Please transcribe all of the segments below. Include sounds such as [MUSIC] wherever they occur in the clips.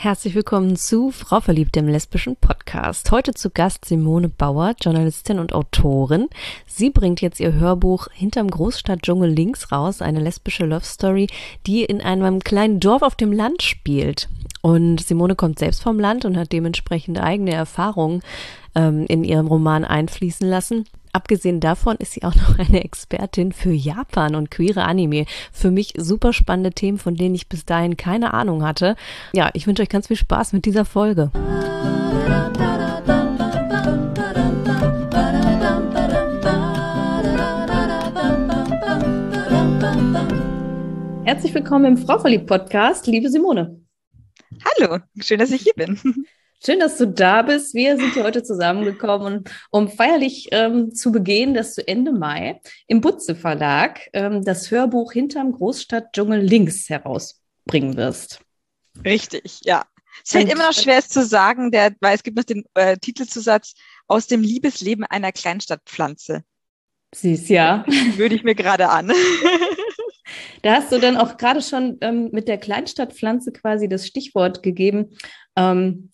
Herzlich willkommen zu Frau Verliebt, dem lesbischen Podcast. Heute zu Gast Simone Bauer, Journalistin und Autorin. Sie bringt jetzt ihr Hörbuch Hinterm Großstadtdschungel links raus, eine lesbische Love Story, die in einem kleinen Dorf auf dem Land spielt. Und Simone kommt selbst vom Land und hat dementsprechend eigene Erfahrungen ähm, in ihrem Roman einfließen lassen. Abgesehen davon ist sie auch noch [LAUGHS] eine Expertin für Japan und queere Anime. Für mich super spannende Themen, von denen ich bis dahin keine Ahnung hatte. Ja, ich wünsche euch ganz viel Spaß mit dieser Folge. Herzlich willkommen im Frau verliebt Podcast, liebe Simone. Hallo, schön, dass ich hier bin. [LAUGHS] Schön, dass du da bist. Wir sind hier heute zusammengekommen, um feierlich ähm, zu begehen, dass du Ende Mai im Butze Verlag ähm, das Hörbuch Hinterm Großstadtdschungel links herausbringen wirst. Richtig, ja. Es fällt immer noch schwer, es zu sagen, der, weil es gibt noch den äh, Titelzusatz aus dem Liebesleben einer Kleinstadtpflanze. Süß, ja. Würde ich mir gerade an. [LAUGHS] Da hast du dann auch gerade schon ähm, mit der Kleinstadtpflanze quasi das Stichwort gegeben. Ähm,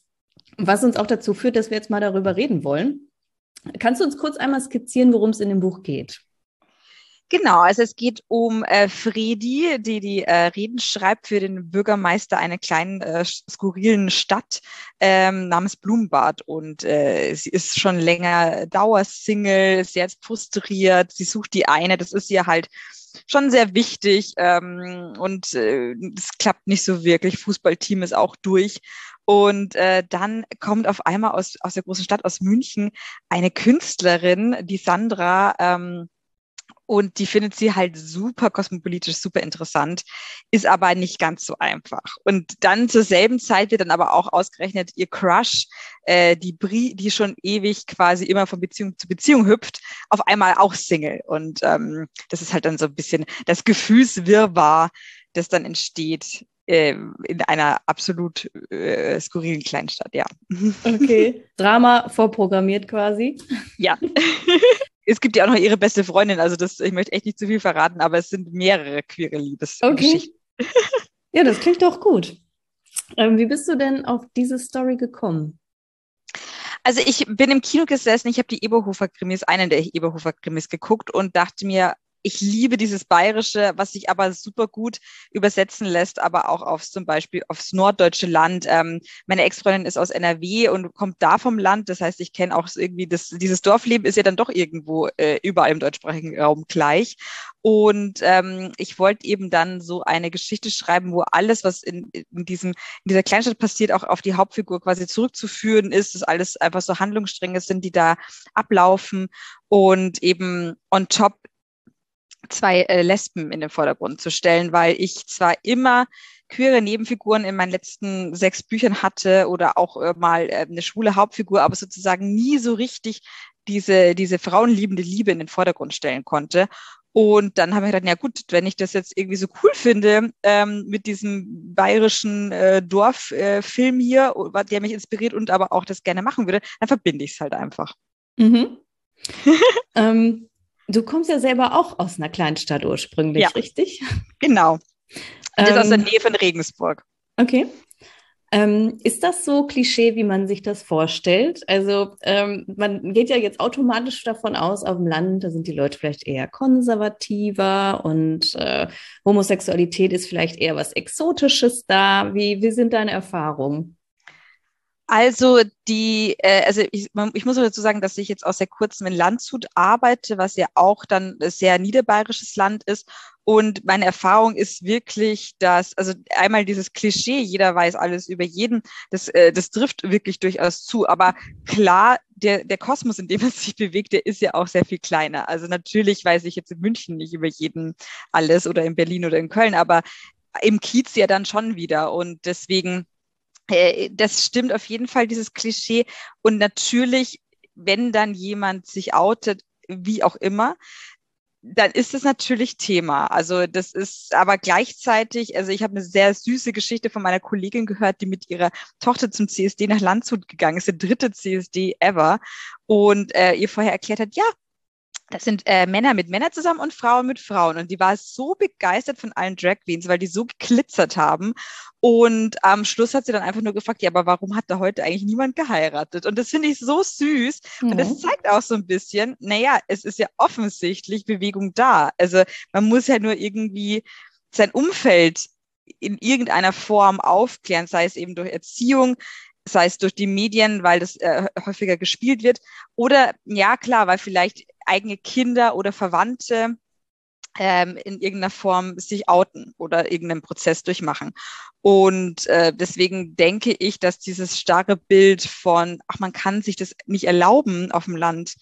was uns auch dazu führt, dass wir jetzt mal darüber reden wollen. Kannst du uns kurz einmal skizzieren, worum es in dem Buch geht? Genau, also es geht um äh, Fredi, die die äh, Reden schreibt für den Bürgermeister einer kleinen äh, skurrilen Stadt ähm, namens Blumenbad und äh, sie ist schon länger Dauersingle, sehr frustriert, sie sucht die eine, das ist ihr halt schon sehr wichtig ähm, und es äh, klappt nicht so wirklich. Fußballteam ist auch durch und äh, dann kommt auf einmal aus, aus der großen Stadt, aus München, eine Künstlerin, die Sandra, ähm, und die findet sie halt super kosmopolitisch, super interessant, ist aber nicht ganz so einfach. Und dann zur selben Zeit wird dann aber auch ausgerechnet ihr Crush, äh, die Brie, die schon ewig quasi immer von Beziehung zu Beziehung hüpft, auf einmal auch Single. Und ähm, das ist halt dann so ein bisschen das Gefühlswirrwarr, das dann entsteht in einer absolut äh, skurrilen Kleinstadt, ja. Okay. Drama vorprogrammiert quasi. Ja. [LAUGHS] es gibt ja auch noch ihre beste Freundin, also das, ich möchte echt nicht zu viel verraten, aber es sind mehrere queere Liebesgeschichten. Okay. ja, das klingt doch gut. Ähm, wie bist du denn auf diese Story gekommen? Also ich bin im Kino gesessen, ich habe die Eberhofer-Krimis, einen der Eberhofer-Krimis geguckt und dachte mir, ich liebe dieses Bayerische, was sich aber super gut übersetzen lässt, aber auch aufs zum Beispiel aufs norddeutsche Land. Ähm, meine Ex-Freundin ist aus NRW und kommt da vom Land. Das heißt, ich kenne auch irgendwie das, dieses Dorfleben ist ja dann doch irgendwo äh, überall im deutschsprachigen Raum gleich. Und ähm, ich wollte eben dann so eine Geschichte schreiben, wo alles, was in, in, diesem, in dieser Kleinstadt passiert, auch auf die Hauptfigur quasi zurückzuführen ist, dass alles einfach so Handlungsstränge sind, die da ablaufen und eben on top zwei äh, Lesben in den Vordergrund zu stellen, weil ich zwar immer queere Nebenfiguren in meinen letzten sechs Büchern hatte oder auch äh, mal äh, eine schwule Hauptfigur, aber sozusagen nie so richtig diese, diese frauenliebende Liebe in den Vordergrund stellen konnte. Und dann haben wir gedacht, ja gut, wenn ich das jetzt irgendwie so cool finde ähm, mit diesem bayerischen äh, Dorffilm äh, hier, der mich inspiriert und aber auch das gerne machen würde, dann verbinde ich es halt einfach. Mhm. [LAUGHS] ähm, Du kommst ja selber auch aus einer Kleinstadt ursprünglich, ja. richtig? Genau. Das ähm, ist aus der ähm, Nähe von Regensburg. Okay. Ähm, ist das so Klischee, wie man sich das vorstellt? Also ähm, man geht ja jetzt automatisch davon aus, auf dem Land, da sind die Leute vielleicht eher konservativer und äh, Homosexualität ist vielleicht eher was Exotisches da. Wie, wie sind deine Erfahrungen? Also die, äh, also ich, ich muss dazu sagen, dass ich jetzt aus sehr kurzem in Landshut arbeite, was ja auch dann sehr niederbayerisches Land ist. Und meine Erfahrung ist wirklich, dass, also einmal dieses Klischee, jeder weiß alles über jeden, das, äh, das trifft wirklich durchaus zu. Aber klar, der, der Kosmos, in dem man sich bewegt, der ist ja auch sehr viel kleiner. Also natürlich weiß ich jetzt in München nicht über jeden alles oder in Berlin oder in Köln, aber im Kiez ja dann schon wieder. Und deswegen äh, das stimmt auf jeden Fall, dieses Klischee. Und natürlich, wenn dann jemand sich outet, wie auch immer, dann ist es natürlich Thema. Also das ist aber gleichzeitig, also ich habe eine sehr süße Geschichte von meiner Kollegin gehört, die mit ihrer Tochter zum CSD nach Landshut gegangen ist, der dritte CSD ever, und äh, ihr vorher erklärt hat, ja, das sind äh, Männer mit Männern zusammen und Frauen mit Frauen. Und die war so begeistert von allen Drag Queens, weil die so geglitzert haben. Und am Schluss hat sie dann einfach nur gefragt, ja, aber warum hat da heute eigentlich niemand geheiratet? Und das finde ich so süß. Mhm. Und das zeigt auch so ein bisschen, naja, es ist ja offensichtlich Bewegung da. Also man muss ja nur irgendwie sein Umfeld in irgendeiner Form aufklären, sei es eben durch Erziehung, sei es durch die Medien, weil das äh, häufiger gespielt wird, oder ja klar, weil vielleicht eigene Kinder oder Verwandte ähm, in irgendeiner Form sich outen oder irgendeinen Prozess durchmachen. Und äh, deswegen denke ich, dass dieses starre Bild von, ach, man kann sich das nicht erlauben, auf dem Land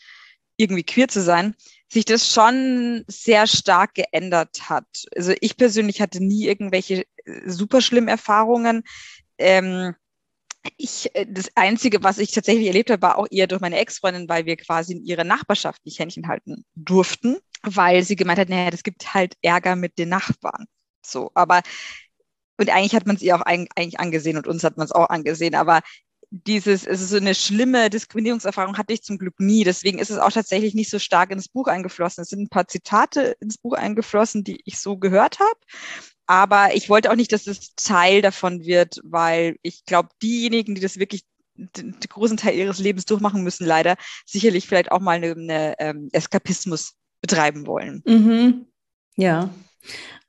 irgendwie queer zu sein, sich das schon sehr stark geändert hat. Also ich persönlich hatte nie irgendwelche äh, super schlimmen Erfahrungen. Ähm, ich, äh, das Einzige, was ich tatsächlich erlebt habe, war auch eher durch meine Ex-Freundin, weil wir quasi in ihrer Nachbarschaft nicht Händchen halten durften, weil sie gemeint hat, naja, das gibt halt Ärger mit den Nachbarn. So, aber und eigentlich hat man es ihr auch eigentlich angesehen und uns hat man es auch angesehen, aber dieses, es ist so eine schlimme Diskriminierungserfahrung hatte ich zum Glück nie. Deswegen ist es auch tatsächlich nicht so stark ins Buch eingeflossen. Es sind ein paar Zitate ins Buch eingeflossen, die ich so gehört habe. Aber ich wollte auch nicht, dass es Teil davon wird, weil ich glaube, diejenigen, die das wirklich den, den, großen Teil ihres Lebens durchmachen müssen, leider sicherlich vielleicht auch mal eine, eine ähm, Eskapismus betreiben wollen. Mhm. Ja.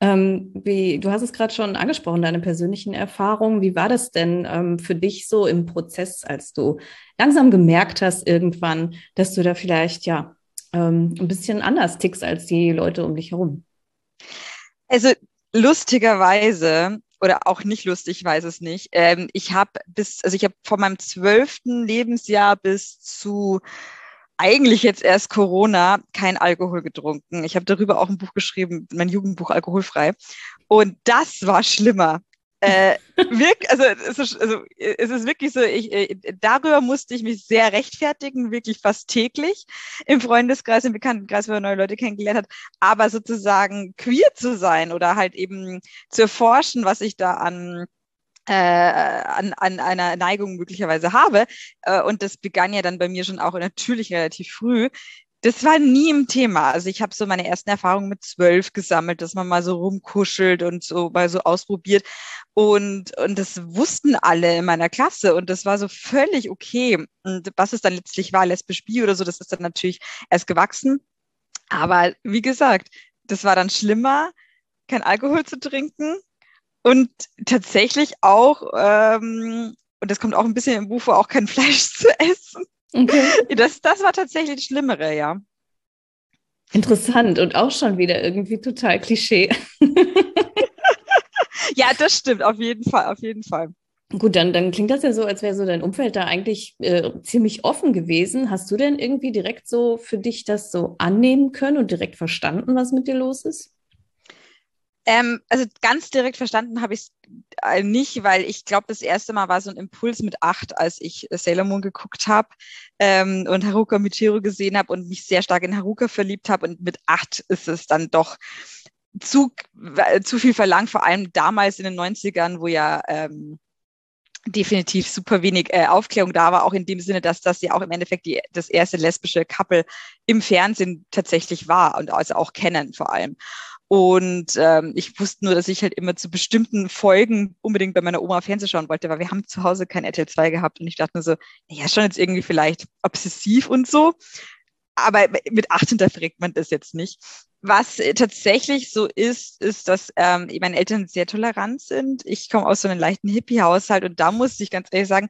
Ähm, wie, du hast es gerade schon angesprochen, deine persönlichen Erfahrungen. Wie war das denn ähm, für dich so im Prozess, als du langsam gemerkt hast irgendwann, dass du da vielleicht ja ähm, ein bisschen anders tickst als die Leute um dich herum? Also lustigerweise oder auch nicht lustig, ich weiß es nicht. Ähm, ich habe bis, also ich habe von meinem zwölften Lebensjahr bis zu eigentlich jetzt erst Corona kein Alkohol getrunken. Ich habe darüber auch ein Buch geschrieben, mein Jugendbuch Alkoholfrei. Und das war schlimmer. Äh, wirk, also, es ist, also es ist wirklich so, ich, äh, darüber musste ich mich sehr rechtfertigen, wirklich fast täglich im Freundeskreis, im Bekanntenkreis, wo man neue Leute kennengelernt hat. Aber sozusagen queer zu sein oder halt eben zu erforschen, was ich da an äh, an, an einer Neigung möglicherweise habe. Äh, und das begann ja dann bei mir schon auch natürlich relativ früh. Das war nie im Thema. Also ich habe so meine ersten Erfahrungen mit zwölf gesammelt, dass man mal so rumkuschelt und so mal so ausprobiert. Und, und das wussten alle in meiner Klasse und das war so völlig okay. Und was es dann letztlich war, lesbisch bi oder so, das ist dann natürlich erst gewachsen. Aber wie gesagt, das war dann schlimmer, kein Alkohol zu trinken und tatsächlich auch, ähm, und das kommt auch ein bisschen im Buch vor, auch kein [LAUGHS] Fleisch zu essen. Okay. [LAUGHS] Das, das war tatsächlich das Schlimmere, ja. Interessant und auch schon wieder irgendwie total Klischee. [LAUGHS] ja, das stimmt, auf jeden Fall, auf jeden Fall. Gut, dann, dann klingt das ja so, als wäre so dein Umfeld da eigentlich äh, ziemlich offen gewesen. Hast du denn irgendwie direkt so für dich das so annehmen können und direkt verstanden, was mit dir los ist? Ähm, also ganz direkt verstanden habe ich es äh, nicht, weil ich glaube, das erste Mal war so ein Impuls mit acht, als ich Sailor Moon geguckt habe ähm, und Haruka Michiru gesehen habe und mich sehr stark in Haruka verliebt habe. Und mit acht ist es dann doch zu, äh, zu viel verlangt, vor allem damals in den 90ern, wo ja ähm, definitiv super wenig äh, Aufklärung da war, auch in dem Sinne, dass das ja auch im Endeffekt die, das erste lesbische Couple im Fernsehen tatsächlich war und also auch kennen vor allem. Und ähm, ich wusste nur, dass ich halt immer zu bestimmten Folgen unbedingt bei meiner Oma Fernsehen schauen wollte, weil wir haben zu Hause kein RTL 2 gehabt und ich dachte nur so, ja, schon jetzt irgendwie vielleicht obsessiv und so. Aber mit acht hinterfragt man das jetzt nicht. Was tatsächlich so ist, ist, dass ähm, meine Eltern sehr tolerant sind. Ich komme aus so einem leichten Hippie-Haushalt und da muss ich ganz ehrlich sagen,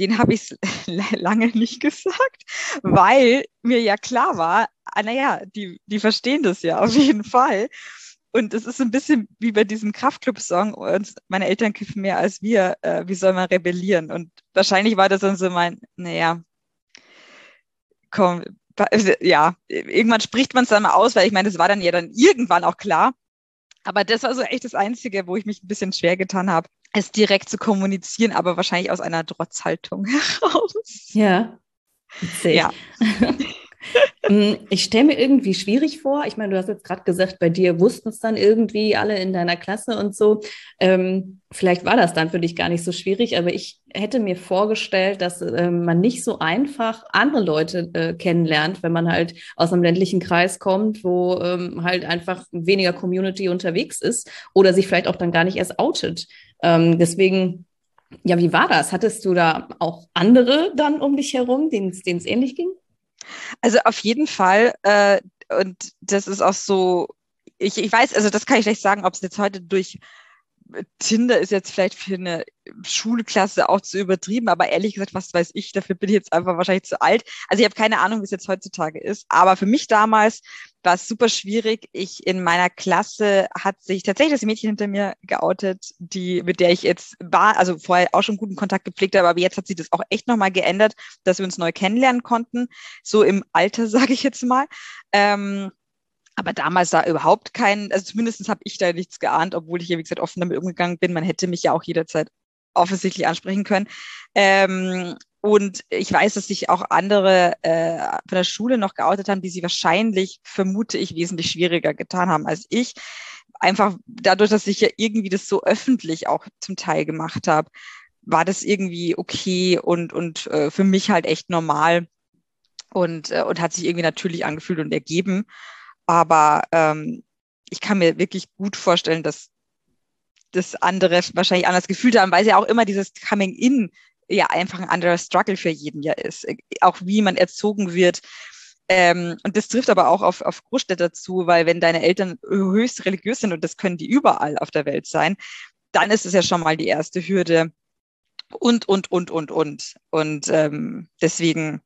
den habe ich [LAUGHS] lange nicht [LAUGHS] gesagt, weil mir ja klar war, naja, die, die verstehen das ja auf jeden Fall. Und es ist ein bisschen wie bei diesem Kraftclub-Song, und meine Eltern kiffen mehr als wir, äh, wie soll man rebellieren? Und wahrscheinlich war das dann so mein, naja, komm, ja, irgendwann spricht man es dann mal aus, weil ich meine, das war dann ja dann irgendwann auch klar. Aber das war so echt das Einzige, wo ich mich ein bisschen schwer getan habe, es direkt zu kommunizieren, aber wahrscheinlich aus einer Trotzhaltung [LAUGHS] heraus. Ja. Ja. [LAUGHS] Mm, ich stelle mir irgendwie schwierig vor. Ich meine, du hast jetzt gerade gesagt, bei dir wussten es dann irgendwie alle in deiner Klasse und so. Ähm, vielleicht war das dann für dich gar nicht so schwierig, aber ich hätte mir vorgestellt, dass äh, man nicht so einfach andere Leute äh, kennenlernt, wenn man halt aus einem ländlichen Kreis kommt, wo ähm, halt einfach weniger Community unterwegs ist oder sich vielleicht auch dann gar nicht erst outet. Ähm, deswegen ja, wie war das? Hattest du da auch andere dann um dich herum, denen es ähnlich ging? Also auf jeden Fall. Äh, und das ist auch so, ich, ich weiß, also das kann ich schlecht sagen, ob es jetzt heute durch Tinder ist jetzt vielleicht für eine Schulklasse auch zu übertrieben, aber ehrlich gesagt, was weiß ich, dafür bin ich jetzt einfach wahrscheinlich zu alt. Also ich habe keine Ahnung, wie es jetzt heutzutage ist, aber für mich damals war es super schwierig. Ich in meiner Klasse hat sich tatsächlich das Mädchen hinter mir geoutet, die mit der ich jetzt war, also vorher auch schon guten Kontakt gepflegt habe, aber jetzt hat sich das auch echt nochmal geändert, dass wir uns neu kennenlernen konnten, so im Alter, [LAUGHS] sage ich jetzt mal. Ähm, aber damals da überhaupt kein, also zumindest habe ich da nichts geahnt, obwohl ich ja, wie gesagt, offen damit umgegangen bin. Man hätte mich ja auch jederzeit offensichtlich ansprechen können. Ähm, und ich weiß, dass sich auch andere äh, von der Schule noch geoutet haben, die sie wahrscheinlich, vermute ich, wesentlich schwieriger getan haben als ich. Einfach dadurch, dass ich ja irgendwie das so öffentlich auch zum Teil gemacht habe, war das irgendwie okay und, und äh, für mich halt echt normal und, äh, und hat sich irgendwie natürlich angefühlt und ergeben. Aber ähm, ich kann mir wirklich gut vorstellen, dass das andere wahrscheinlich anders gefühlt haben, weil es ja auch immer dieses Coming In ja einfach ein anderer Struggle für jeden ja ist. Auch wie man erzogen wird. Ähm, und das trifft aber auch auf, auf Großstädter zu, weil wenn deine Eltern höchst religiös sind und das können die überall auf der Welt sein, dann ist es ja schon mal die erste Hürde. Und, und, und, und, und. Und ähm, deswegen,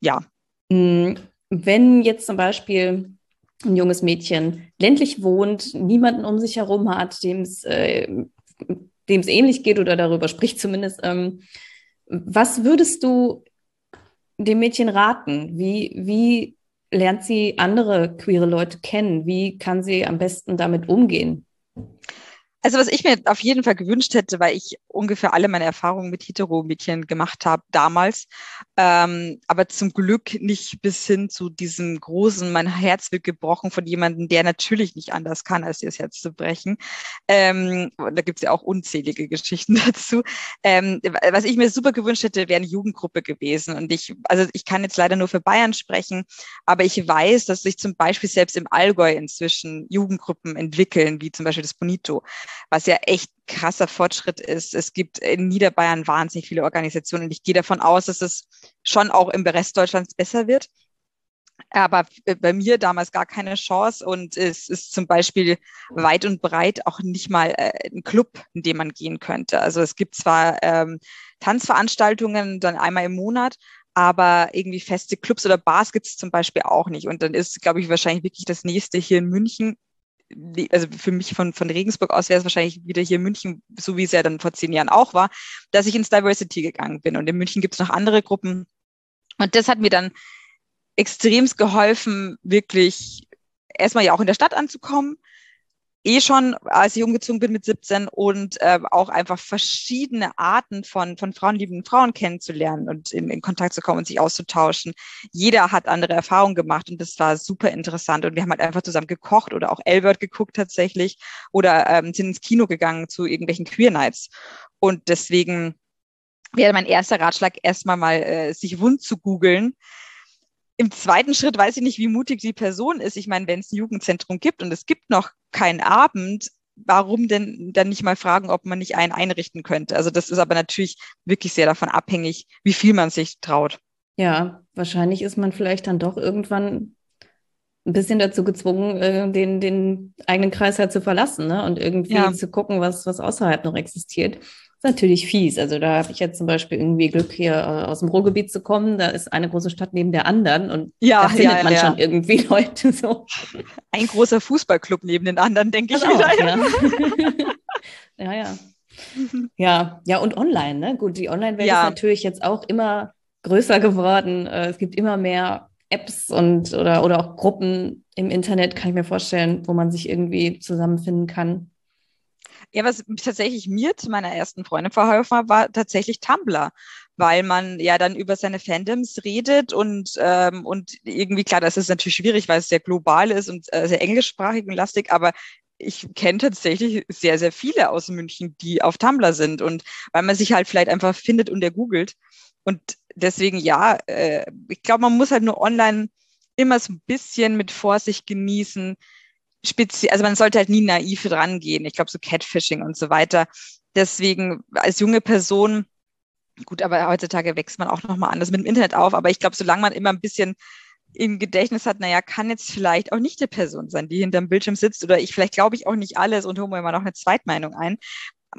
ja. Hm, wenn jetzt zum Beispiel ein junges Mädchen ländlich wohnt, niemanden um sich herum hat, dem es äh, ähnlich geht oder darüber spricht zumindest. Ähm, was würdest du dem Mädchen raten? Wie, wie lernt sie andere queere Leute kennen? Wie kann sie am besten damit umgehen? Also was ich mir auf jeden Fall gewünscht hätte, weil ich ungefähr alle meine Erfahrungen mit Hetero-Mädchen gemacht habe damals, ähm, aber zum Glück nicht bis hin zu diesem großen, mein Herz wird gebrochen von jemandem, der natürlich nicht anders kann, als dir das Herz zu brechen. Ähm, da gibt es ja auch unzählige Geschichten [LAUGHS] dazu. Ähm, was ich mir super gewünscht hätte, wäre eine Jugendgruppe gewesen. Und ich, also ich kann jetzt leider nur für Bayern sprechen, aber ich weiß, dass sich zum Beispiel selbst im Allgäu inzwischen Jugendgruppen entwickeln, wie zum Beispiel das Bonito was ja echt krasser Fortschritt ist. Es gibt in Niederbayern wahnsinnig viele Organisationen und ich gehe davon aus, dass es schon auch im Rest Deutschlands besser wird. Aber bei mir damals gar keine Chance und es ist zum Beispiel weit und breit auch nicht mal äh, ein Club, in dem man gehen könnte. Also es gibt zwar ähm, Tanzveranstaltungen dann einmal im Monat, aber irgendwie feste Clubs oder Bars gibt es zum Beispiel auch nicht. Und dann ist, glaube ich, wahrscheinlich wirklich das nächste hier in München also für mich von, von Regensburg aus wäre es wahrscheinlich wieder hier in München, so wie es ja dann vor zehn Jahren auch war, dass ich ins Diversity gegangen bin. Und in München gibt es noch andere Gruppen. Und das hat mir dann extremst geholfen, wirklich erstmal ja auch in der Stadt anzukommen, eh schon, als ich umgezogen bin mit 17 und äh, auch einfach verschiedene Arten von, von frauenliebenden Frauen kennenzulernen und in, in Kontakt zu kommen und sich auszutauschen. Jeder hat andere Erfahrungen gemacht und das war super interessant. Und wir haben halt einfach zusammen gekocht oder auch Albert geguckt tatsächlich oder ähm, sind ins Kino gegangen zu irgendwelchen Queer Nights. Und deswegen wäre mein erster Ratschlag erstmal mal äh, sich wund zu googeln, im zweiten Schritt weiß ich nicht, wie mutig die Person ist. Ich meine, wenn es ein Jugendzentrum gibt und es gibt noch keinen Abend, warum denn dann nicht mal fragen, ob man nicht einen einrichten könnte? Also das ist aber natürlich wirklich sehr davon abhängig, wie viel man sich traut. Ja, wahrscheinlich ist man vielleicht dann doch irgendwann ein bisschen dazu gezwungen, äh, den, den eigenen Kreis halt zu verlassen ne? und irgendwie ja. zu gucken, was, was außerhalb noch existiert natürlich fies. Also da habe ich jetzt zum Beispiel irgendwie Glück, hier äh, aus dem Ruhrgebiet zu kommen. Da ist eine große Stadt neben der anderen und ja, da findet ja, man ja. schon irgendwie [LAUGHS] Leute so. Ein großer Fußballclub neben den anderen, denke ich. Auch, [LAUGHS] ja. ja, ja. Ja, ja, und online, ne? Gut, die Online-Welt ist natürlich jetzt auch immer größer geworden. Äh, es gibt immer mehr Apps und oder, oder auch Gruppen im Internet, kann ich mir vorstellen, wo man sich irgendwie zusammenfinden kann. Ja, was tatsächlich mir zu meiner ersten Freundin verholfen hat, war tatsächlich Tumblr. weil man ja dann über seine Fandoms redet und, ähm, und irgendwie, klar, das ist natürlich schwierig, weil es sehr global ist und äh, sehr englischsprachig und lastig, aber ich kenne tatsächlich sehr, sehr viele aus München, die auf Tumblr sind und weil man sich halt vielleicht einfach findet und er googelt. Und deswegen, ja, äh, ich glaube, man muss halt nur online immer so ein bisschen mit Vorsicht genießen. Speziell, also man sollte halt nie naiv rangehen. Ich glaube, so Catfishing und so weiter. Deswegen als junge Person, gut, aber heutzutage wächst man auch nochmal anders mit dem Internet auf. Aber ich glaube, solange man immer ein bisschen im Gedächtnis hat, naja, kann jetzt vielleicht auch nicht die Person sein, die hinterm Bildschirm sitzt oder ich, vielleicht glaube ich auch nicht alles und hole mir immer noch eine Zweitmeinung ein.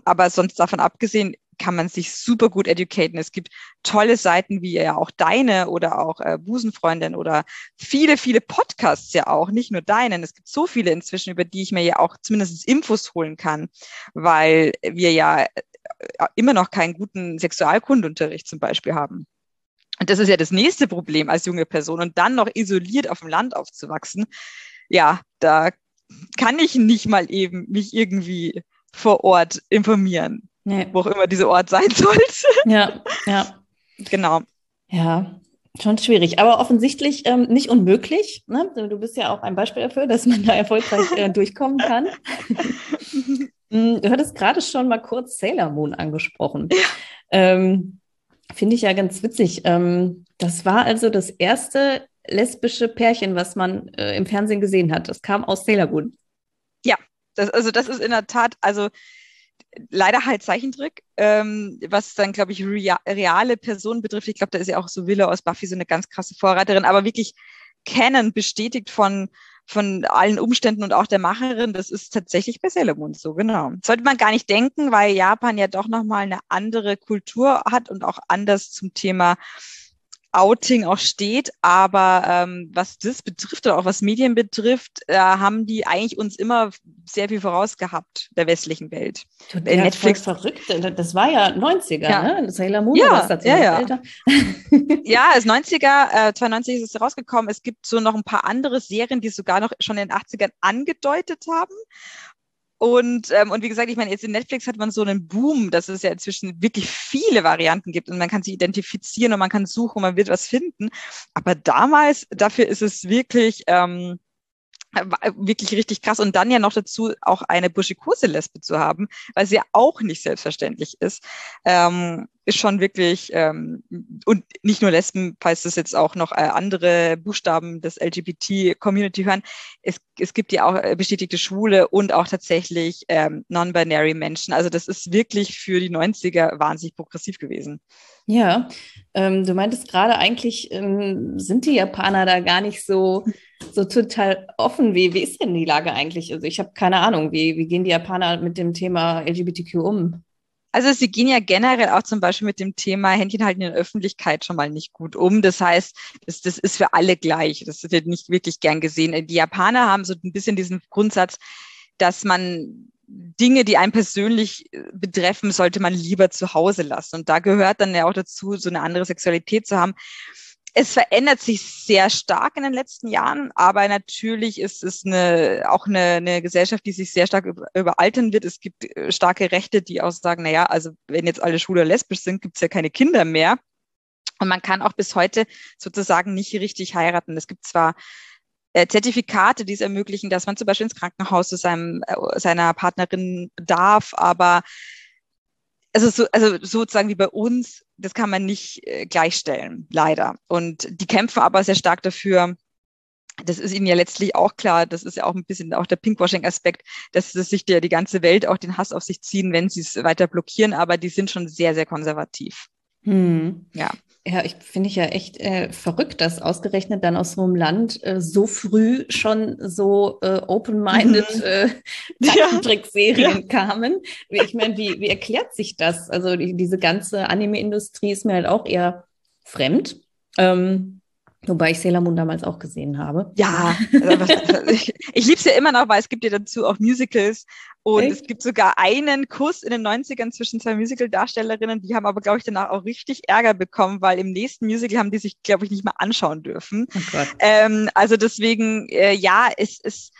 Aber sonst davon abgesehen, kann man sich super gut educaten. Es gibt tolle Seiten wie ja auch deine oder auch äh, Busenfreundin oder viele, viele Podcasts ja auch, nicht nur deinen. Es gibt so viele inzwischen, über die ich mir ja auch zumindest Infos holen kann, weil wir ja äh, immer noch keinen guten Sexualkundunterricht zum Beispiel haben. Und das ist ja das nächste Problem als junge Person und dann noch isoliert auf dem Land aufzuwachsen. Ja, da kann ich nicht mal eben mich irgendwie vor Ort informieren, nee. wo auch immer dieser Ort sein [LAUGHS] sollte. Ja, ja. Genau. Ja, schon schwierig, aber offensichtlich ähm, nicht unmöglich. Ne? Du bist ja auch ein Beispiel dafür, dass man da erfolgreich äh, durchkommen kann. [LAUGHS] Mm, du hattest gerade schon mal kurz Sailor Moon angesprochen. Ja. Ähm, Finde ich ja ganz witzig. Ähm, das war also das erste lesbische Pärchen, was man äh, im Fernsehen gesehen hat. Das kam aus Sailor Moon. Ja, das, also das ist in der Tat, also leider halt Zeichentrick, ähm, was dann, glaube ich, rea reale Personen betrifft. Ich glaube, da ist ja auch so Wille aus Buffy so eine ganz krasse Vorreiterin, aber wirklich Canon bestätigt von von allen Umständen und auch der Macherin, das ist tatsächlich bei Sailor Moon so, genau. Sollte man gar nicht denken, weil Japan ja doch nochmal eine andere Kultur hat und auch anders zum Thema Outing auch steht. Aber ähm, was das betrifft oder auch was Medien betrifft, äh, haben die eigentlich uns immer sehr viel vorausgehabt, der westlichen Welt. Der Netflix verrückt. Das war ja 90er, ja. ne? Sailor Moon ja, was dazu ja, ja. älter. [LAUGHS] [LAUGHS] ja, als 90er, äh, 92 ist es rausgekommen. Es gibt so noch ein paar andere Serien, die sogar noch schon in den 80ern angedeutet haben. Und, ähm, und wie gesagt, ich meine, jetzt in Netflix hat man so einen Boom, dass es ja inzwischen wirklich viele Varianten gibt und man kann sie identifizieren und man kann suchen und man wird was finden. Aber damals, dafür ist es wirklich, ähm, [LAUGHS] wirklich richtig krass. Und dann ja noch dazu auch eine Buschikose-Lesbe zu haben, weil sie ja auch nicht selbstverständlich ist, ähm, ist schon wirklich, ähm, und nicht nur Lesben, falls das jetzt auch noch äh, andere Buchstaben des LGBT-Community hören, es, es gibt ja auch äh, bestätigte Schwule und auch tatsächlich ähm, non-binary Menschen. Also das ist wirklich für die 90er wahnsinnig progressiv gewesen. Ja, ähm, du meintest gerade, eigentlich ähm, sind die Japaner da gar nicht so, so total offen. Wie, wie ist denn die Lage eigentlich? Also ich habe keine Ahnung, wie, wie gehen die Japaner mit dem Thema LGBTQ um? Also sie gehen ja generell auch zum Beispiel mit dem Thema Händchen halten in der Öffentlichkeit schon mal nicht gut um. Das heißt, das, das ist für alle gleich. Das wird nicht wirklich gern gesehen. Die Japaner haben so ein bisschen diesen Grundsatz, dass man Dinge, die einen persönlich äh, betreffen, sollte man lieber zu Hause lassen. Und da gehört dann ja auch dazu, so eine andere Sexualität zu haben. Es verändert sich sehr stark in den letzten Jahren, aber natürlich ist es eine, auch eine, eine Gesellschaft, die sich sehr stark über, überaltern wird. Es gibt äh, starke Rechte, die auch sagen, na ja, also wenn jetzt alle Schwule lesbisch sind, gibt es ja keine Kinder mehr. Und man kann auch bis heute sozusagen nicht richtig heiraten. Es gibt zwar äh, Zertifikate, die es ermöglichen, dass man zum Beispiel ins Krankenhaus zu seinem, äh, seiner Partnerin darf, aber also, so, also sozusagen wie bei uns, das kann man nicht äh, gleichstellen, leider. Und die kämpfen aber sehr stark dafür, das ist ihnen ja letztlich auch klar, das ist ja auch ein bisschen auch der Pinkwashing-Aspekt, dass sich der, die ganze Welt auch den Hass auf sich ziehen, wenn sie es weiter blockieren, aber die sind schon sehr, sehr konservativ. Hm. Ja. Ja, ich finde ich ja echt äh, verrückt, dass ausgerechnet dann aus so einem Land äh, so früh schon so äh, open-minded mhm. äh, [LAUGHS] Zeichentrickserien ja. kamen. Ich meine, wie, wie erklärt sich das? Also die, diese ganze Anime-Industrie ist mir halt auch eher fremd. Ähm, Wobei ich Sailor Moon damals auch gesehen habe. Ja, also ich, ich liebe es ja immer noch, weil es gibt ja dazu auch Musicals. Und Echt? es gibt sogar einen Kuss in den 90ern zwischen zwei Musical-Darstellerinnen. Die haben aber, glaube ich, danach auch richtig Ärger bekommen, weil im nächsten Musical haben die sich, glaube ich, nicht mehr anschauen dürfen. Oh ähm, also deswegen, äh, ja, es ist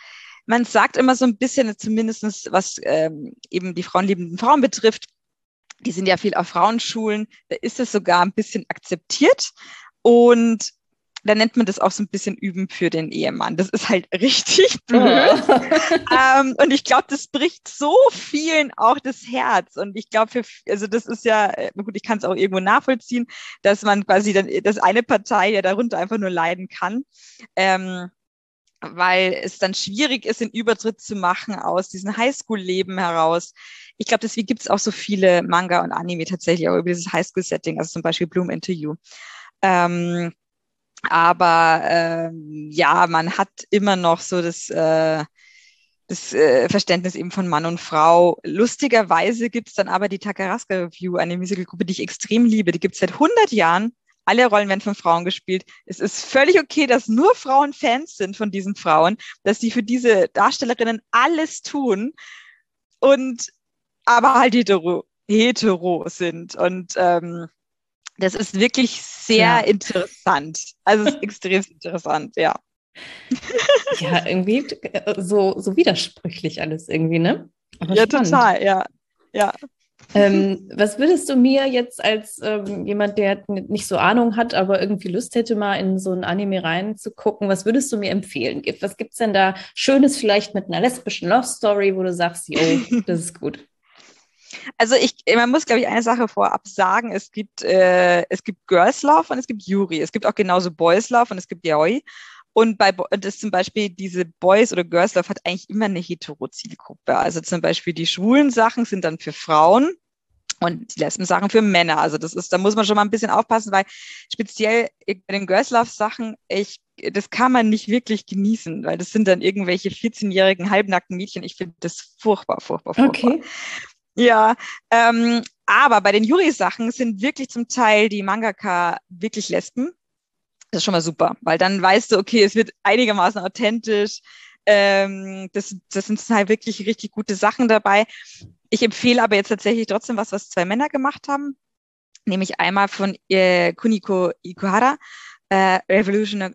man sagt immer so ein bisschen, zumindestens was ähm, eben die frauenliebenden Frauen betrifft, die sind ja viel auf Frauenschulen, da ist es sogar ein bisschen akzeptiert. Und da nennt man das auch so ein bisschen Üben für den Ehemann. Das ist halt [LAUGHS] richtig blöd. [LAUGHS] ähm, und ich glaube, das bricht so vielen auch das Herz. Und ich glaube, also das ist ja, äh, gut, ich kann es auch irgendwo nachvollziehen, dass man quasi dann, dass eine Partei ja darunter einfach nur leiden kann. Ähm, weil es dann schwierig ist, den Übertritt zu machen aus diesem Highschool-Leben heraus. Ich glaube, deswegen gibt es auch so viele Manga und Anime tatsächlich auch über dieses Highschool-Setting, also zum Beispiel Bloom Interview. Ähm, aber ähm, ja, man hat immer noch so das, äh, das äh, Verständnis eben von Mann und Frau. Lustigerweise gibt es dann aber die Takaraska Review, eine Musicalgruppe, die ich extrem liebe. Die gibt es seit 100 Jahren. Alle Rollen werden von Frauen gespielt. Es ist völlig okay, dass nur Frauen Fans sind von diesen Frauen, dass sie für diese Darstellerinnen alles tun und aber halt hetero, hetero sind. Und ähm, das ist wirklich sehr ja. interessant. Also es ist [LAUGHS] extrem interessant, ja. Ja, irgendwie äh, so, so widersprüchlich alles irgendwie, ne? Aber ja, spannend. total, ja. Ja. Ähm, was würdest du mir jetzt als ähm, jemand, der nicht so Ahnung hat, aber irgendwie Lust hätte, mal in so ein Anime reinzugucken, was würdest du mir empfehlen? Was gibt es denn da Schönes vielleicht mit einer lesbischen Love Story, wo du sagst, yo, das ist gut? Also ich, man muss, glaube ich, eine Sache vorab sagen. Es gibt, äh, es gibt Girls Love und es gibt Yuri. Es gibt auch genauso Boys Love und es gibt Yaoi. Und bei das zum Beispiel diese Boys oder Girls Love hat eigentlich immer eine hetero-Zielgruppe. Also zum Beispiel die schwulen Sachen sind dann für Frauen und die lesben Sachen für Männer. Also das ist, da muss man schon mal ein bisschen aufpassen, weil speziell bei den Girls Love Sachen, ich, das kann man nicht wirklich genießen, weil das sind dann irgendwelche 14-jährigen halbnackten Mädchen. Ich finde das furchtbar, furchtbar, furchtbar. Okay. Ja, ähm, aber bei den Yuri-Sachen sind wirklich zum Teil die Mangaka wirklich Lesben. Das ist schon mal super, weil dann weißt du, okay, es wird einigermaßen authentisch. Ähm, das, das sind halt wirklich richtig gute Sachen dabei. Ich empfehle aber jetzt tatsächlich trotzdem was, was zwei Männer gemacht haben. Nämlich einmal von äh, Kuniko Ikuhara, äh, Revolutionary,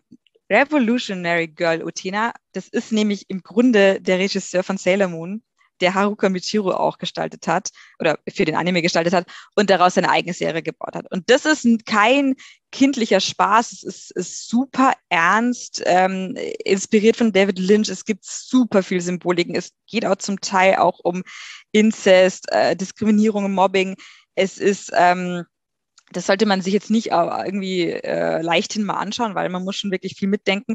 Revolutionary Girl Utena. Das ist nämlich im Grunde der Regisseur von Sailor Moon der Haruka Michiro auch gestaltet hat oder für den Anime gestaltet hat und daraus seine eigene Serie gebaut hat. Und das ist kein kindlicher Spaß, es ist, ist super ernst, ähm, inspiriert von David Lynch. Es gibt super viel Symboliken. Es geht auch zum Teil auch um Inzest, äh, Diskriminierung, Mobbing. Es ist ähm, das sollte man sich jetzt nicht irgendwie äh, leichthin mal anschauen, weil man muss schon wirklich viel mitdenken.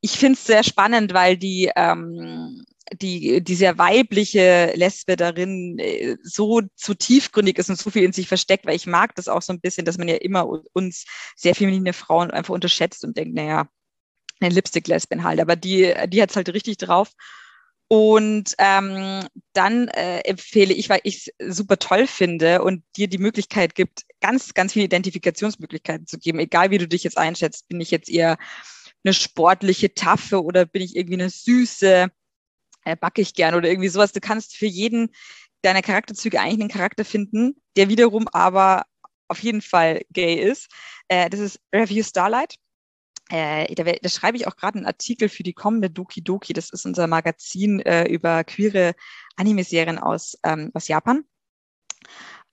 Ich finde es sehr spannend, weil die ähm, die, die sehr weibliche Lesbe darin äh, so zu tiefgründig ist und so viel in sich versteckt, weil ich mag das auch so ein bisschen, dass man ja immer uns sehr feminine Frauen einfach unterschätzt und denkt, naja, eine Lipstick-Lesbin halt, aber die, die hat es halt richtig drauf. Und ähm, dann äh, empfehle ich, weil ich es super toll finde und dir die Möglichkeit gibt, ganz, ganz viele Identifikationsmöglichkeiten zu geben, egal wie du dich jetzt einschätzt. Bin ich jetzt eher eine sportliche Taffe oder bin ich irgendwie eine süße? Äh, backe ich gern oder irgendwie sowas. Du kannst für jeden deiner Charakterzüge eigentlich einen Charakter finden, der wiederum aber auf jeden Fall gay ist. Äh, das ist Review Starlight. Äh, da, da, schreibe ich auch gerade einen Artikel für die kommende Doki Doki. Das ist unser Magazin äh, über queere Anime-Serien aus, ähm, aus Japan.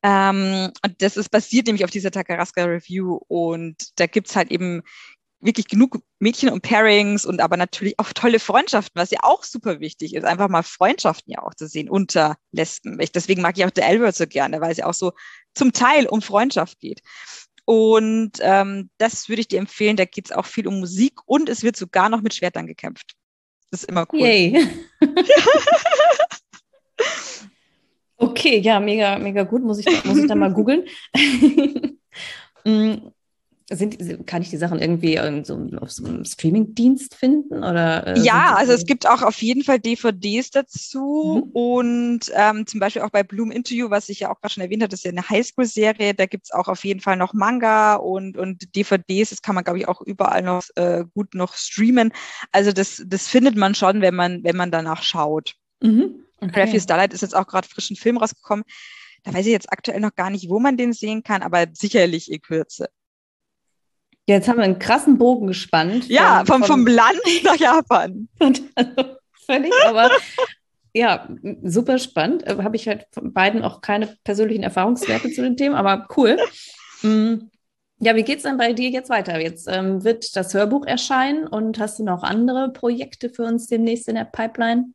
Ähm, und das ist basiert nämlich auf dieser Takaraska Review und da gibt's halt eben wirklich genug Mädchen und Pairings und aber natürlich auch tolle Freundschaften, was ja auch super wichtig ist, einfach mal Freundschaften ja auch zu sehen unter Lesben. Deswegen mag ich auch The L-Word so gerne, weil es ja auch so zum Teil um Freundschaft geht. Und ähm, das würde ich dir empfehlen, da geht es auch viel um Musik und es wird sogar noch mit Schwertern gekämpft. Das ist immer cool. Yay. [LAUGHS] okay, ja, mega, mega gut. Muss ich, muss ich da mal googeln. [LAUGHS] Sind, kann ich die Sachen irgendwie so, auf so einem Streaming-Dienst finden? Oder, äh, ja, also es gibt auch auf jeden Fall DVDs dazu mhm. und ähm, zum Beispiel auch bei Bloom Interview, was ich ja auch gerade schon erwähnt habe, das ist ja eine Highschool-Serie, da gibt es auch auf jeden Fall noch Manga und, und DVDs, das kann man, glaube ich, auch überall noch äh, gut noch streamen. Also das, das findet man schon, wenn man, wenn man danach schaut. Mhm. Okay. Refugee Starlight ist jetzt auch gerade frischen Film rausgekommen. Da weiß ich jetzt aktuell noch gar nicht, wo man den sehen kann, aber sicherlich in Kürze. Ja, jetzt haben wir einen krassen Bogen gespannt. Ja, vom, vom, vom Land nach Japan. [LAUGHS] also, völlig, aber ja, super spannend. Äh, Habe ich halt von beiden auch keine persönlichen Erfahrungswerte zu den Themen, aber cool. Mm, ja, wie geht es denn bei dir jetzt weiter? Jetzt ähm, wird das Hörbuch erscheinen und hast du noch andere Projekte für uns demnächst in der Pipeline?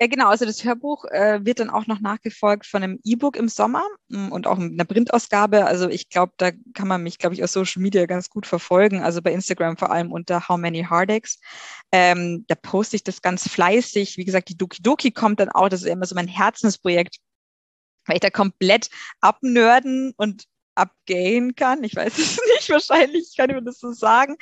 Ja, genau. Also das Hörbuch äh, wird dann auch noch nachgefolgt von einem E-Book im Sommer mm, und auch einer Printausgabe. Also ich glaube, da kann man mich, glaube ich, auf Social Media ganz gut verfolgen. Also bei Instagram vor allem unter How Many Heartaches. Ähm, da poste ich das ganz fleißig. Wie gesagt, die Doki Doki kommt dann auch. Das ist immer so mein Herzensprojekt weil ich da komplett abnörden und abgehen kann. Ich weiß [LAUGHS] es nicht, wahrscheinlich kann ich mir das so sagen.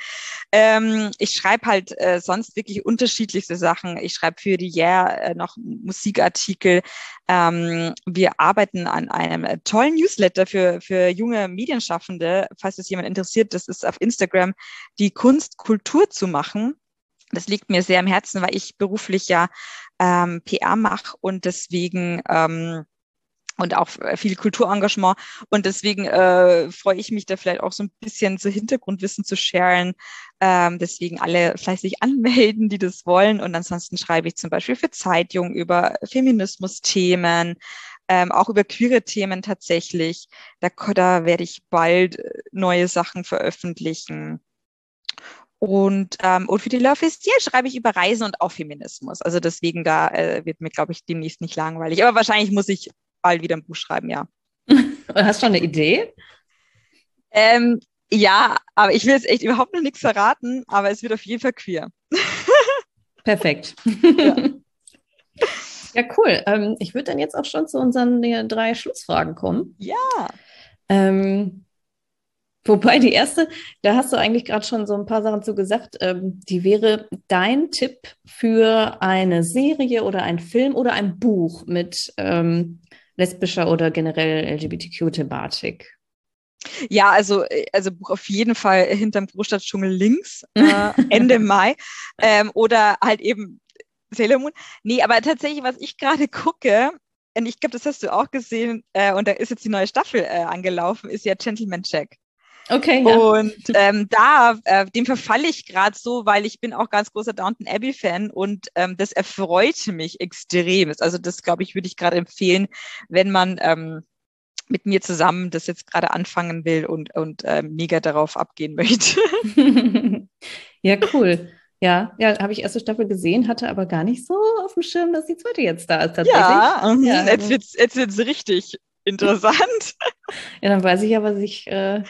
Ähm, ich schreibe halt äh, sonst wirklich unterschiedlichste Sachen. Ich schreibe für die Yeah äh, noch Musikartikel. Ähm, wir arbeiten an einem äh, tollen Newsletter für, für junge Medienschaffende. Falls es jemand interessiert, das ist auf Instagram, die Kunst Kultur zu machen. Das liegt mir sehr am Herzen, weil ich beruflich ja ähm, PR mache und deswegen ähm, und auch äh, viel Kulturengagement. Und deswegen äh, freue ich mich da vielleicht auch so ein bisschen so Hintergrundwissen zu sharen. Ähm, deswegen alle fleißig [LAUGHS] anmelden, die das wollen. Und ansonsten schreibe ich zum Beispiel für Zeitjung über Feminismus-Themen, ähm, auch über queere Themen tatsächlich. Da, da werde ich bald äh, neue Sachen veröffentlichen. Und, ähm, und für die Love is Dear schreibe ich über Reisen und auch Feminismus. Also deswegen, da äh, wird mir, glaube ich, demnächst nicht langweilig. Aber wahrscheinlich muss ich bald wieder ein Buch schreiben, ja. [LAUGHS] Hast du schon eine Idee? Ähm, ja, aber ich will jetzt echt überhaupt noch nichts verraten, aber es wird auf jeden Fall queer. [LAUGHS] Perfekt. Ja, [LAUGHS] ja cool. Ähm, ich würde dann jetzt auch schon zu unseren äh, drei Schlussfragen kommen. Ja. Ähm, wobei die erste, da hast du eigentlich gerade schon so ein paar Sachen zu gesagt, ähm, die wäre dein Tipp für eine Serie oder ein Film oder ein Buch mit ähm, lesbischer oder generell LGBTQ-Thematik? Ja, also, äh, also Buch auf jeden Fall hinterm Großstadtdschungel links, äh, [LAUGHS] Ende Mai. Ähm, oder halt eben Sailor Moon. Nee, aber tatsächlich, was ich gerade gucke, und ich glaube, das hast du auch gesehen, äh, und da ist jetzt die neue Staffel äh, angelaufen, ist ja Gentleman Check. Okay. Ja. Und ähm, da, äh, dem verfalle ich gerade so, weil ich bin auch ganz großer Downton Abbey-Fan und ähm, das erfreut mich extrem. Also das, glaube ich, würde ich gerade empfehlen, wenn man ähm, mit mir zusammen das jetzt gerade anfangen will und, und äh, mega darauf abgehen möchte. [LAUGHS] ja, cool. Ja, ja, habe ich erste Staffel gesehen, hatte aber gar nicht so auf dem Schirm, dass die zweite jetzt da ist tatsächlich. Ja, mhm. ja jetzt wird es jetzt wird's richtig interessant. [LAUGHS] ja, dann weiß ich ja, was ich äh,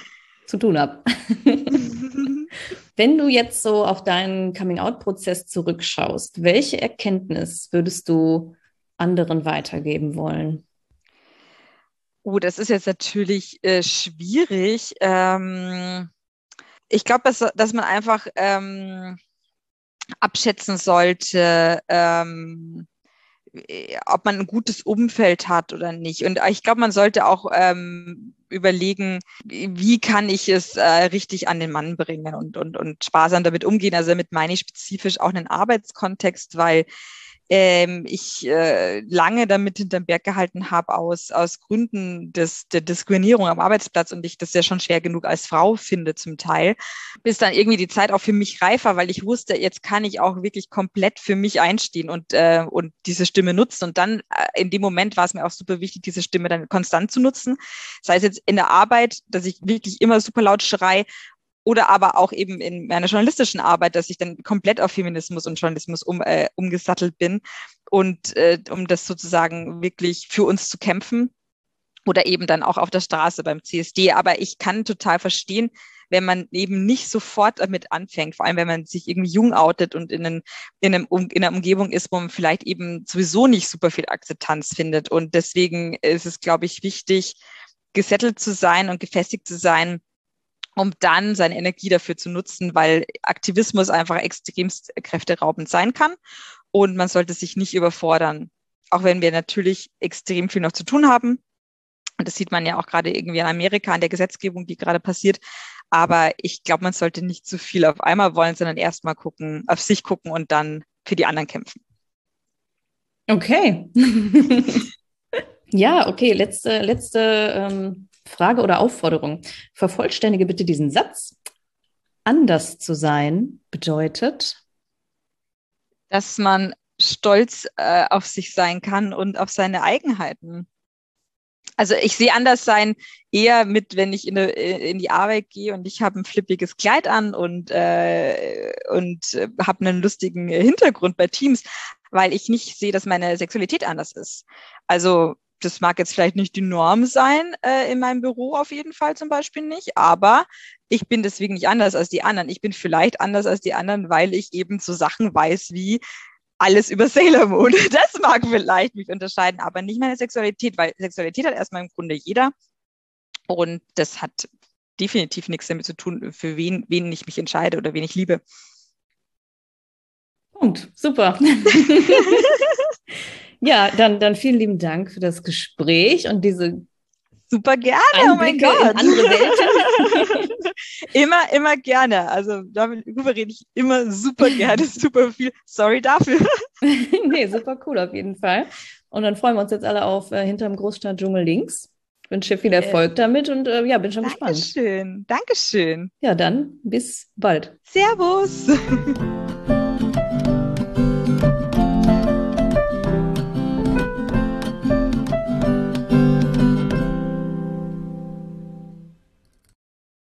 zu tun habe. [LAUGHS] Wenn du jetzt so auf deinen Coming-out-Prozess zurückschaust, welche Erkenntnis würdest du anderen weitergeben wollen? Oh, das ist jetzt natürlich äh, schwierig. Ähm, ich glaube, dass, dass man einfach ähm, abschätzen sollte, ähm, ob man ein gutes Umfeld hat oder nicht. Und ich glaube, man sollte auch ähm, überlegen, wie kann ich es äh, richtig an den Mann bringen und, und, und sparsam damit umgehen. Also damit meine ich spezifisch auch einen Arbeitskontext, weil ähm, ich äh, lange damit hinterm Berg gehalten habe aus, aus Gründen des, der Diskriminierung am Arbeitsplatz und ich das ja schon schwer genug als Frau finde zum Teil, bis dann irgendwie die Zeit auch für mich reifer, weil ich wusste, jetzt kann ich auch wirklich komplett für mich einstehen und, äh, und diese Stimme nutzen. Und dann äh, in dem Moment war es mir auch super wichtig, diese Stimme dann konstant zu nutzen. Sei es jetzt in der Arbeit, dass ich wirklich immer super laut schrei oder aber auch eben in meiner journalistischen Arbeit, dass ich dann komplett auf Feminismus und Journalismus um, äh, umgesattelt bin und äh, um das sozusagen wirklich für uns zu kämpfen oder eben dann auch auf der Straße beim CSD. Aber ich kann total verstehen, wenn man eben nicht sofort damit anfängt, vor allem wenn man sich irgendwie jung outet und in, einen, in, einem, in einer Umgebung ist, wo man vielleicht eben sowieso nicht super viel Akzeptanz findet. Und deswegen ist es, glaube ich, wichtig, gesettelt zu sein und gefestigt zu sein, um dann seine Energie dafür zu nutzen, weil Aktivismus einfach extremst kräfteraubend sein kann und man sollte sich nicht überfordern, auch wenn wir natürlich extrem viel noch zu tun haben. Und das sieht man ja auch gerade irgendwie in Amerika an der Gesetzgebung, die gerade passiert. Aber ich glaube, man sollte nicht zu viel auf einmal wollen, sondern erstmal gucken, auf sich gucken und dann für die anderen kämpfen. Okay. [LAUGHS] ja, okay. Letzte, letzte ähm, Frage oder Aufforderung. Vervollständige bitte diesen Satz. Anders zu sein bedeutet, dass man stolz äh, auf sich sein kann und auf seine Eigenheiten. Also ich sehe anders sein eher mit, wenn ich in, eine, in die Arbeit gehe und ich habe ein flippiges Kleid an und, äh, und äh, habe einen lustigen Hintergrund bei Teams, weil ich nicht sehe, dass meine Sexualität anders ist. Also das mag jetzt vielleicht nicht die Norm sein äh, in meinem Büro auf jeden Fall zum Beispiel nicht, aber ich bin deswegen nicht anders als die anderen. Ich bin vielleicht anders als die anderen, weil ich eben so Sachen weiß wie alles über [LAUGHS] Sailor Moon. Das mag vielleicht mich unterscheiden, aber nicht meine Sexualität, weil Sexualität hat erstmal im Grunde jeder. Und das hat definitiv nichts damit zu tun, für wen, wen ich mich entscheide oder wen ich liebe. Punkt. Super. [LAUGHS] [LAUGHS] ja, dann, dann vielen lieben Dank für das Gespräch und diese super gerne. Einblicke oh mein Gott. In andere Welten. [LAUGHS] immer, immer gerne. Also darüber rede ich immer super gerne, [LAUGHS] super viel. Sorry dafür. [LAUGHS] nee, super cool auf jeden Fall. Und dann freuen wir uns jetzt alle auf äh, hinterm Großstadtdschungel links. Ich wünsche dir viel Erfolg damit und äh, ja, bin schon Dankeschön. gespannt. Dankeschön. Dankeschön. Ja, dann bis bald. Servus.